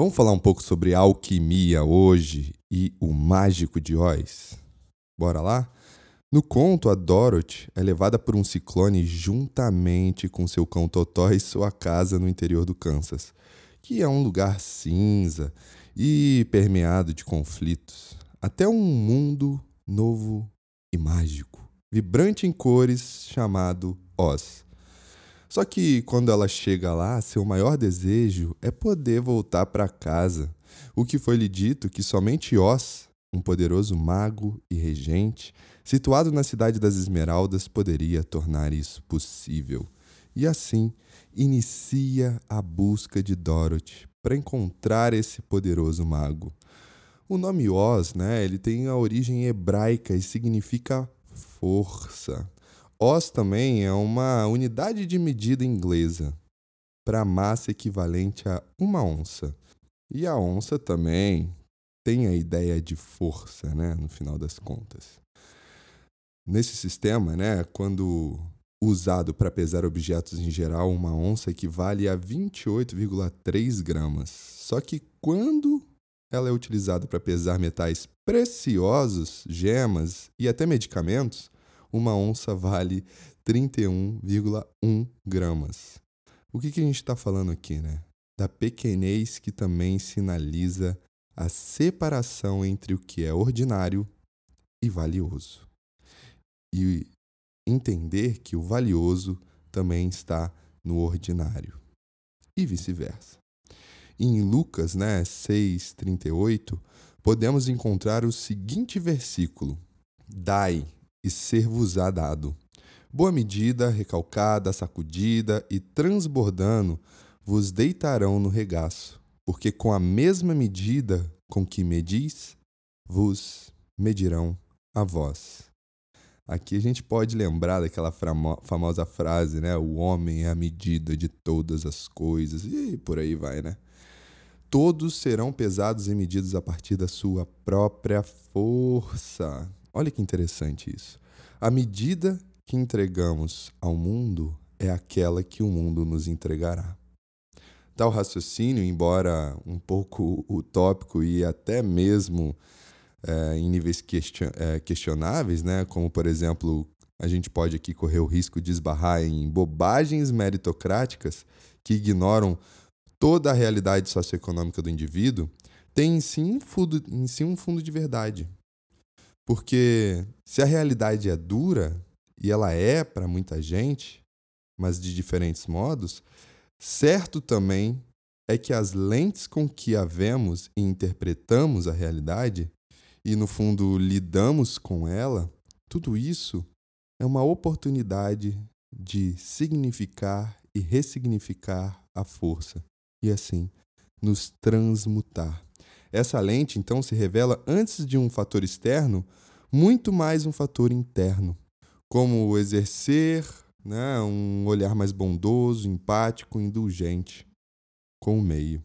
Vamos falar um pouco sobre alquimia hoje e o mágico de Oz? Bora lá? No conto, a Dorothy é levada por um ciclone juntamente com seu cão Totó e sua casa no interior do Kansas, que é um lugar cinza e permeado de conflitos, até um mundo novo e mágico, vibrante em cores, chamado Oz. Só que quando ela chega lá, seu maior desejo é poder voltar para casa. O que foi lhe dito que somente Oz, um poderoso mago e regente, situado na cidade das Esmeraldas, poderia tornar isso possível. E assim inicia a busca de Dorothy para encontrar esse poderoso mago. O nome Oz, né, ele tem a origem hebraica e significa força. Oz também é uma unidade de medida inglesa para massa equivalente a uma onça. E a onça também tem a ideia de força, né, no final das contas. Nesse sistema, né, quando usado para pesar objetos em geral, uma onça equivale a 28,3 gramas. Só que quando ela é utilizada para pesar metais preciosos, gemas e até medicamentos, uma onça vale 31,1 gramas. O que, que a gente está falando aqui, né? Da pequenez que também sinaliza a separação entre o que é ordinário e valioso. E entender que o valioso também está no ordinário. E vice-versa. Em Lucas né, 6,38, podemos encontrar o seguinte versículo: Dai, e ser-vos-á dado. Boa medida, recalcada, sacudida e transbordando, vos deitarão no regaço, porque com a mesma medida com que medis, vos medirão a vós. Aqui a gente pode lembrar daquela famosa frase, né? O homem é a medida de todas as coisas, e por aí vai, né? Todos serão pesados e medidos a partir da sua própria força. Olha que interessante isso. A medida que entregamos ao mundo é aquela que o mundo nos entregará. Tal raciocínio, embora um pouco utópico e até mesmo é, em níveis question, é, questionáveis, né? como por exemplo, a gente pode aqui correr o risco de esbarrar em bobagens meritocráticas que ignoram toda a realidade socioeconômica do indivíduo, tem em si um fundo, em si um fundo de verdade. Porque se a realidade é dura, e ela é para muita gente, mas de diferentes modos, certo também é que as lentes com que a vemos e interpretamos a realidade, e no fundo lidamos com ela, tudo isso é uma oportunidade de significar e ressignificar a força e assim nos transmutar. Essa lente, então, se revela, antes de um fator externo, muito mais um fator interno, como exercer né, um olhar mais bondoso, empático, indulgente com o meio.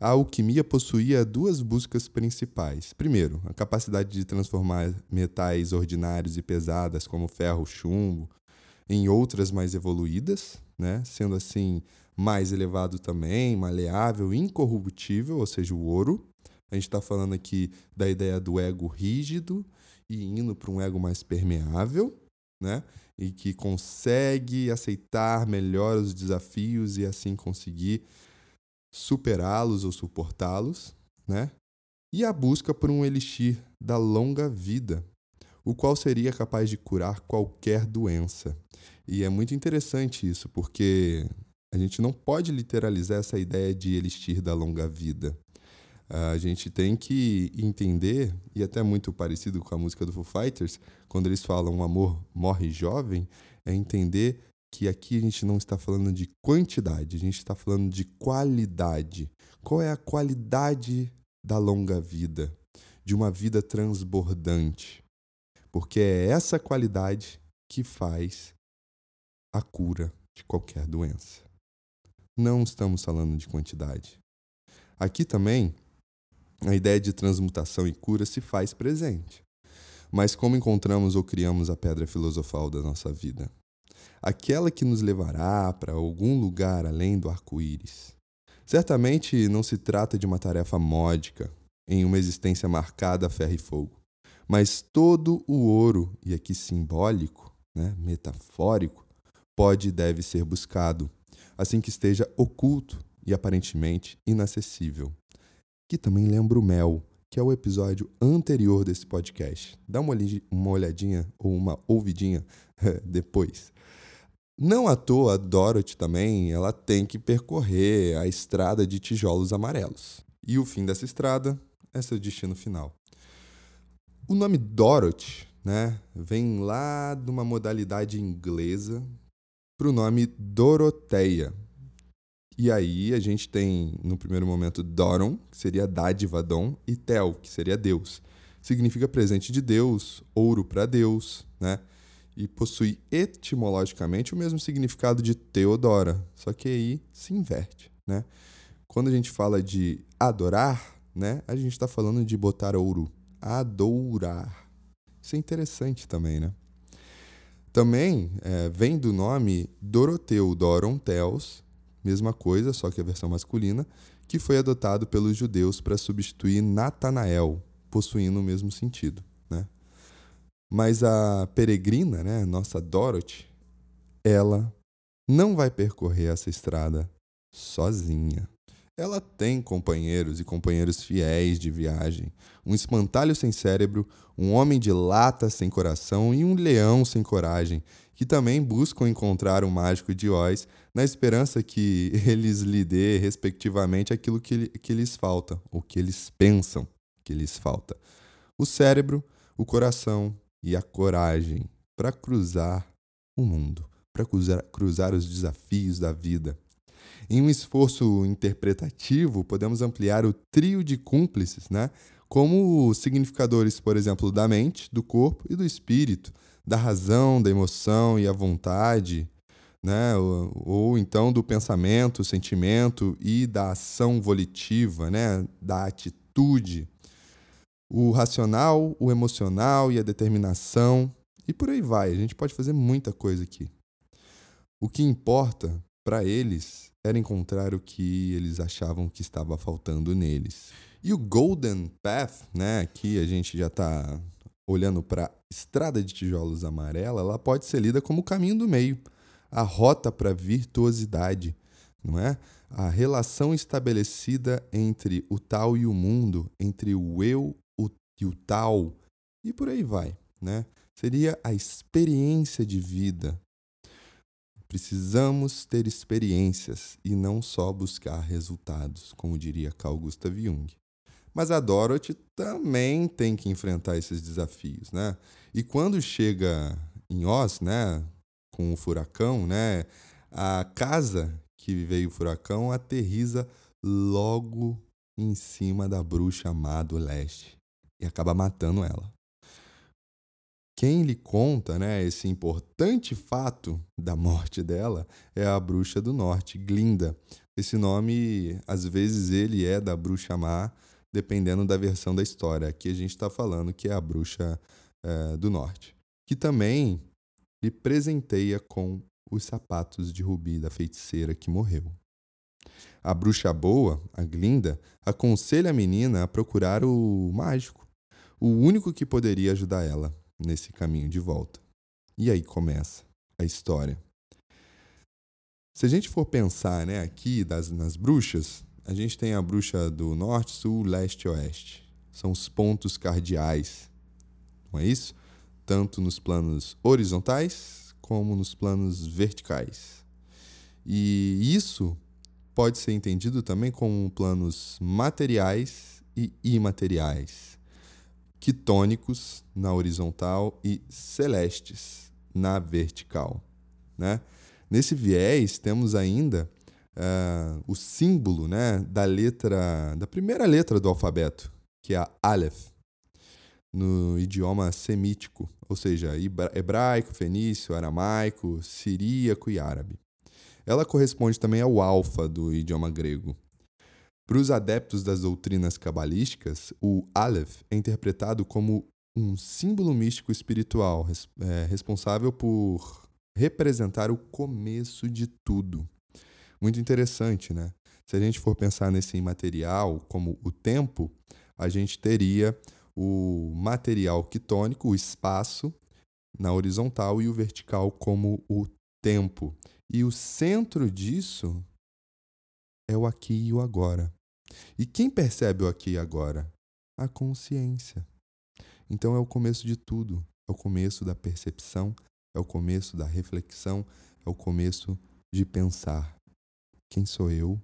A alquimia possuía duas buscas principais. Primeiro, a capacidade de transformar metais ordinários e pesadas, como ferro, chumbo, em outras mais evoluídas, né? sendo assim mais elevado também, maleável, incorruptível, ou seja, o ouro. A gente está falando aqui da ideia do ego rígido e indo para um ego mais permeável, né? E que consegue aceitar melhor os desafios e assim conseguir superá-los ou suportá-los, né? E a busca por um elixir da longa vida, o qual seria capaz de curar qualquer doença. E é muito interessante isso, porque a gente não pode literalizar essa ideia de elixir da longa vida. A gente tem que entender, e até muito parecido com a música do Foo Fighters, quando eles falam amor morre jovem, é entender que aqui a gente não está falando de quantidade, a gente está falando de qualidade. Qual é a qualidade da longa vida, de uma vida transbordante? Porque é essa qualidade que faz a cura de qualquer doença. Não estamos falando de quantidade. Aqui também a ideia de transmutação e cura se faz presente. Mas como encontramos ou criamos a pedra filosofal da nossa vida? Aquela que nos levará para algum lugar além do arco-íris. Certamente não se trata de uma tarefa módica, em uma existência marcada a ferro e fogo, mas todo o ouro, e aqui simbólico, né, metafórico, pode e deve ser buscado, assim que esteja oculto e aparentemente inacessível. Que também lembra o mel, que é o episódio anterior desse podcast. Dá uma, olhadinha ou uma ouvidinha depois. Não à toa, a Dorothy também ela tem que percorrer a estrada de tijolos amarelos. E o fim dessa estrada é seu destino final. O nome Dorothy né, vem lá de uma modalidade inglesa para o nome Doroteia. E aí a gente tem, no primeiro momento, Doron, que seria dádiva, dom, e Tel, que seria Deus. Significa presente de Deus, ouro para Deus, né? E possui etimologicamente o mesmo significado de Teodora, só que aí se inverte, né? Quando a gente fala de adorar, né, a gente está falando de botar ouro, adorar. Isso é interessante também, né? Também é, vem do nome Doroteu Doron Teos, mesma coisa, só que a versão masculina, que foi adotado pelos judeus para substituir Natanael, possuindo o mesmo sentido. Né? Mas a peregrina, né, nossa Dorothy, ela não vai percorrer essa estrada sozinha. Ela tem companheiros e companheiros fiéis de viagem, um espantalho sem cérebro, um homem de lata sem coração e um leão sem coragem, que também buscam encontrar o mágico de Oz na esperança que eles lhe dê, respectivamente, aquilo que, que lhes falta, ou que eles pensam que lhes falta: o cérebro, o coração e a coragem para cruzar o mundo, para cruzar, cruzar os desafios da vida. Em um esforço interpretativo, podemos ampliar o trio de cúmplices, né? como significadores, por exemplo, da mente, do corpo e do espírito, da razão, da emoção e a vontade, né? ou, ou então do pensamento, sentimento e da ação volitiva, né? da atitude. O racional, o emocional e a determinação, e por aí vai. A gente pode fazer muita coisa aqui. O que importa para eles era encontrar o que eles achavam que estava faltando neles. E o Golden Path, né, aqui a gente já está olhando para estrada de tijolos amarela, ela pode ser lida como o caminho do meio, a rota para a virtuosidade, não é? A relação estabelecida entre o tal e o mundo, entre o eu e o tal, e por aí vai, né? Seria a experiência de vida, Precisamos ter experiências e não só buscar resultados, como diria Carl Gustav Jung. Mas a Dorothy também tem que enfrentar esses desafios, né? E quando chega em Oz, né, com o furacão, né, a casa que veio o furacão aterriza logo em cima da bruxa do leste e acaba matando ela quem lhe conta né, esse importante fato da morte dela é a bruxa do norte, Glinda. Esse nome, às vezes, ele é da bruxa má, dependendo da versão da história. Aqui a gente está falando que é a bruxa é, do norte, que também lhe presenteia com os sapatos de rubi da feiticeira que morreu. A bruxa boa, a Glinda, aconselha a menina a procurar o mágico, o único que poderia ajudar ela nesse caminho de volta. E aí começa a história. Se a gente for pensar né, aqui das, nas bruxas, a gente tem a bruxa do norte, sul, leste e oeste. São os pontos cardeais, não é isso? Tanto nos planos horizontais como nos planos verticais. E isso pode ser entendido também como planos materiais e imateriais quitônicos na horizontal e celestes na vertical. Né? Nesse viés, temos ainda uh, o símbolo né, da letra, da primeira letra do alfabeto, que é a Aleph, no idioma semítico, ou seja, hebraico, fenício, aramaico, siríaco e árabe. Ela corresponde também ao alfa do idioma grego. Para os adeptos das doutrinas cabalísticas, o Aleph é interpretado como um símbolo místico espiritual é, responsável por representar o começo de tudo. Muito interessante, né? Se a gente for pensar nesse imaterial como o tempo, a gente teria o material quitônico, o espaço, na horizontal e o vertical como o tempo. E o centro disso é o aqui e o agora. E quem percebe o aqui e agora? A consciência. Então é o começo de tudo. É o começo da percepção, é o começo da reflexão, é o começo de pensar: quem sou eu?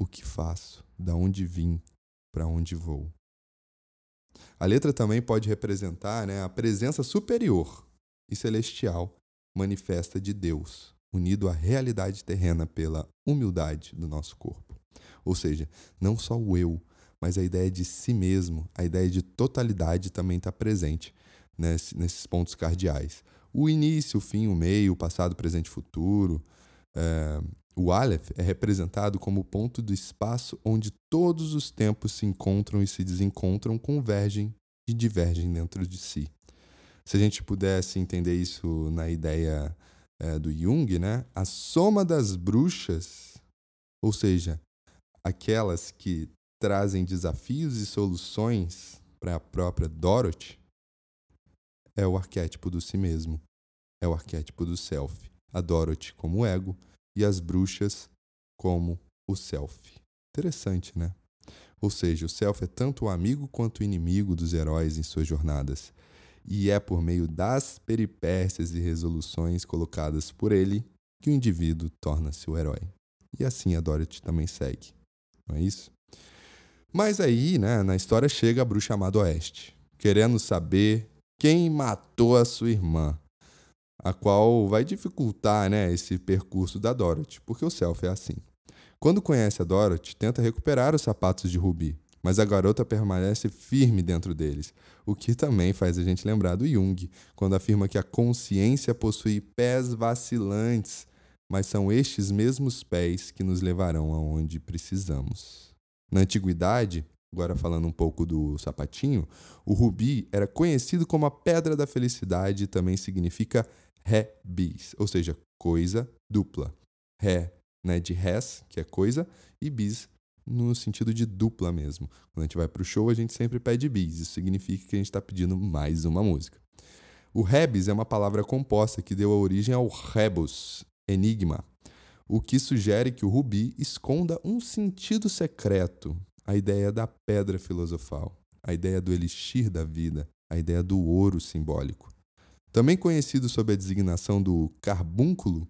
O que faço? Da onde vim? Para onde vou? A letra também pode representar né, a presença superior e celestial manifesta de Deus, unido à realidade terrena pela humildade do nosso corpo. Ou seja, não só o eu, mas a ideia de si mesmo, a ideia de totalidade também está presente nesse, nesses pontos cardeais. O início, o fim, o meio, o passado, presente futuro. É, o Aleph é representado como o ponto do espaço onde todos os tempos se encontram e se desencontram, convergem e divergem dentro de si. Se a gente pudesse entender isso na ideia é, do Jung, né? a soma das bruxas, ou seja, aquelas que trazem desafios e soluções para a própria Dorothy, é o arquétipo do si mesmo, é o arquétipo do self. A Dorothy como ego e as bruxas como o self. Interessante, né? Ou seja, o self é tanto o amigo quanto o inimigo dos heróis em suas jornadas. E é por meio das peripécias e resoluções colocadas por ele que o indivíduo torna-se o herói. E assim a Dorothy também segue. Não é isso? Mas aí, né, na história chega a bruxa amada Oeste, querendo saber quem matou a sua irmã, a qual vai dificultar, né, esse percurso da Dorothy, porque o Self é assim. Quando conhece a Dorothy, tenta recuperar os sapatos de Ruby, mas a garota permanece firme dentro deles, o que também faz a gente lembrar do Jung, quando afirma que a consciência possui pés vacilantes, mas são estes mesmos pés que nos levarão aonde precisamos. Na antiguidade, agora falando um pouco do sapatinho, o rubi era conhecido como a pedra da felicidade e também significa ré bis, ou seja, coisa dupla. Ré, né, de res, que é coisa, e bis no sentido de dupla mesmo. Quando a gente vai para o show, a gente sempre pede bis. Isso significa que a gente está pedindo mais uma música. O rebis é uma palavra composta que deu origem ao rebus, enigma, o que sugere que o rubi esconda um sentido secreto, a ideia da pedra filosofal, a ideia do elixir da vida, a ideia do ouro simbólico. Também conhecido sob a designação do carbúnculo,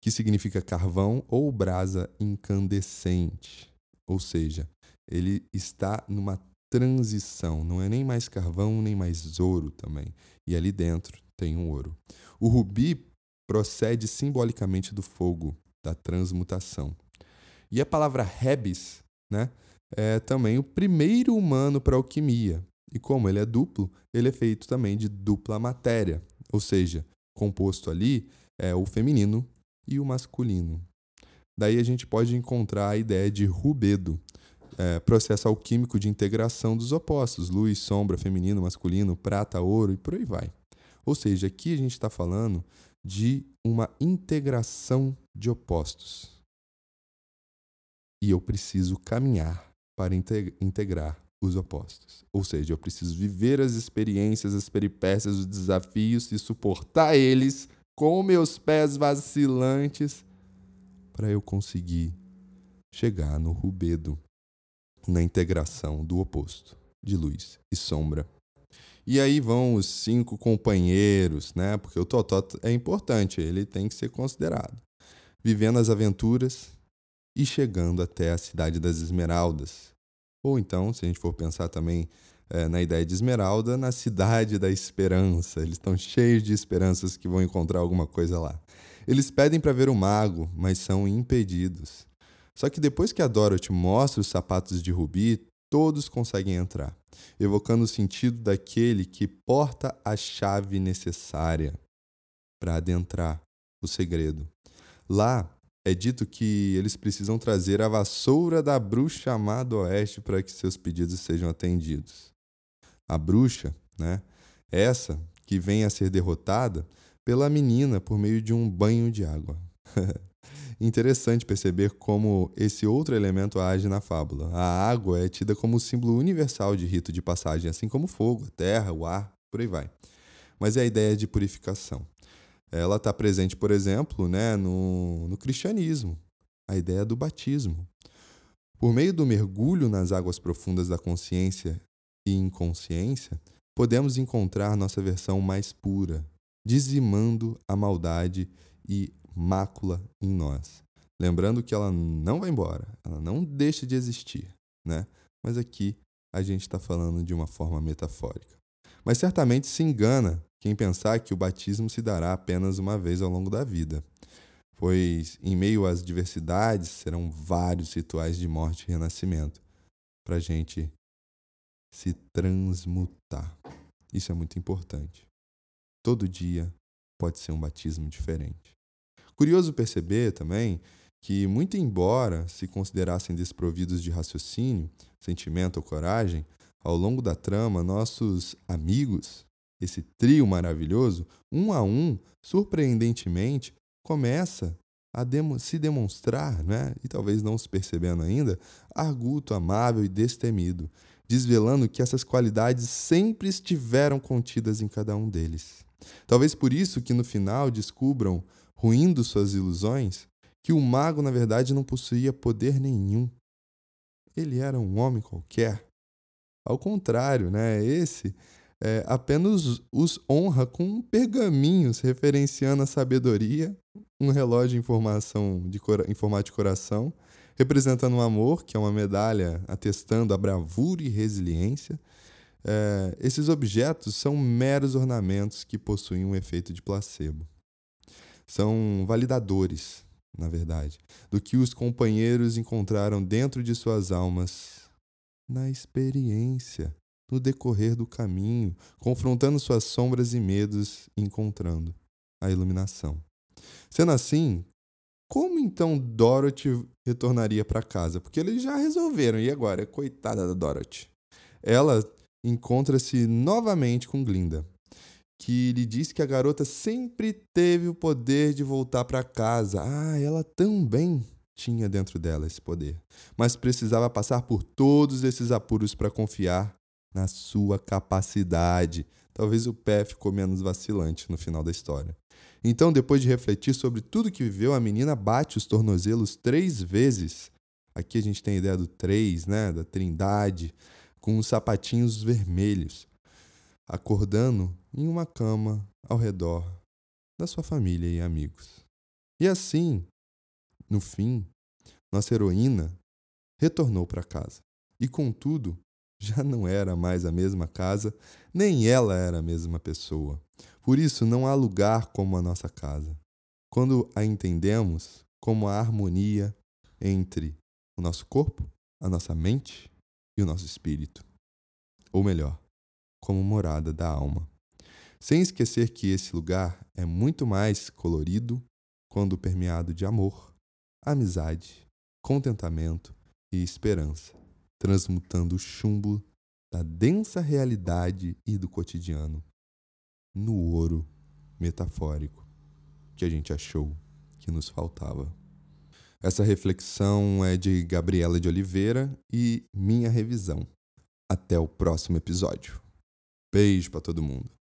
que significa carvão ou brasa incandescente. Ou seja, ele está numa transição, não é nem mais carvão nem mais ouro também. E ali dentro tem um ouro. O rubi procede simbolicamente do fogo, da transmutação. E a palavra rebis, né, é também o primeiro humano para alquimia. E como ele é duplo, ele é feito também de dupla matéria, ou seja, composto ali é o feminino e o masculino. Daí a gente pode encontrar a ideia de rubedo, é, processo alquímico de integração dos opostos, luz, sombra, feminino, masculino, prata, ouro e por aí vai. Ou seja, aqui a gente está falando de uma integração de opostos. E eu preciso caminhar para integrar os opostos. Ou seja, eu preciso viver as experiências, as peripécias, os desafios e suportar eles com meus pés vacilantes para eu conseguir chegar no rubedo, na integração do oposto, de luz e sombra e aí vão os cinco companheiros, né? Porque o Totó é importante, ele tem que ser considerado. Vivendo as aventuras e chegando até a cidade das Esmeraldas. Ou então, se a gente for pensar também é, na ideia de Esmeralda, na cidade da esperança. Eles estão cheios de esperanças que vão encontrar alguma coisa lá. Eles pedem para ver o mago, mas são impedidos. Só que depois que a Dorothy mostra os sapatos de Rubi, todos conseguem entrar, evocando o sentido daquele que porta a chave necessária para adentrar o segredo. Lá é dito que eles precisam trazer a vassoura da bruxa amada Oeste para que seus pedidos sejam atendidos. A bruxa, né? Essa que vem a ser derrotada pela menina por meio de um banho de água. Interessante perceber como esse outro elemento age na fábula. A água é tida como símbolo universal de rito de passagem, assim como o fogo, a terra, o ar, por aí vai. Mas é a ideia de purificação. Ela está presente, por exemplo, né, no, no cristianismo, a ideia do batismo. Por meio do mergulho nas águas profundas da consciência e inconsciência, podemos encontrar nossa versão mais pura, dizimando a maldade e mácula em nós. Lembrando que ela não vai embora, ela não deixa de existir, né? Mas aqui a gente está falando de uma forma metafórica. Mas certamente se engana quem pensar que o batismo se dará apenas uma vez ao longo da vida, pois em meio às diversidades serão vários rituais de morte e renascimento para a gente se transmutar. Isso é muito importante. Todo dia pode ser um batismo diferente. Curioso perceber também que, muito embora se considerassem desprovidos de raciocínio, sentimento ou coragem, ao longo da trama, nossos amigos, esse trio maravilhoso, um a um, surpreendentemente, começa a demo se demonstrar, né? e talvez não se percebendo ainda, arguto, amável e destemido, desvelando que essas qualidades sempre estiveram contidas em cada um deles. Talvez por isso que no final descubram, ruindo suas ilusões, que o mago na verdade não possuía poder nenhum. Ele era um homem qualquer. Ao contrário, né? Esse é, apenas os honra com pergaminhos referenciando a sabedoria, um relógio informação de em formato de coração, representando o amor, que é uma medalha atestando a bravura e resiliência. É, esses objetos são meros ornamentos que possuem um efeito de placebo. São validadores, na verdade, do que os companheiros encontraram dentro de suas almas na experiência, no decorrer do caminho, confrontando suas sombras e medos encontrando a iluminação. Sendo assim, como então Dorothy retornaria para casa? Porque eles já resolveram, e agora? Coitada da Dorothy. Ela encontra-se novamente com Glinda, que lhe diz que a garota sempre teve o poder de voltar para casa. Ah, ela também tinha dentro dela esse poder, mas precisava passar por todos esses apuros para confiar na sua capacidade. Talvez o pé ficou menos vacilante no final da história. Então, depois de refletir sobre tudo que viveu, a menina bate os tornozelos três vezes. Aqui a gente tem a ideia do três, né? Da trindade, com os sapatinhos vermelhos, acordando em uma cama ao redor da sua família e amigos. E assim, no fim, nossa heroína retornou para casa. E contudo, já não era mais a mesma casa, nem ela era a mesma pessoa. Por isso, não há lugar como a nossa casa. Quando a entendemos como a harmonia entre o nosso corpo, a nossa mente e o nosso espírito. Ou melhor, como morada da alma. Sem esquecer que esse lugar é muito mais colorido quando permeado de amor, amizade, contentamento e esperança transmutando o chumbo da densa realidade e do cotidiano no ouro metafórico que a gente achou que nos faltava. Essa reflexão é de Gabriela de Oliveira e minha revisão. Até o próximo episódio. Beijo para todo mundo.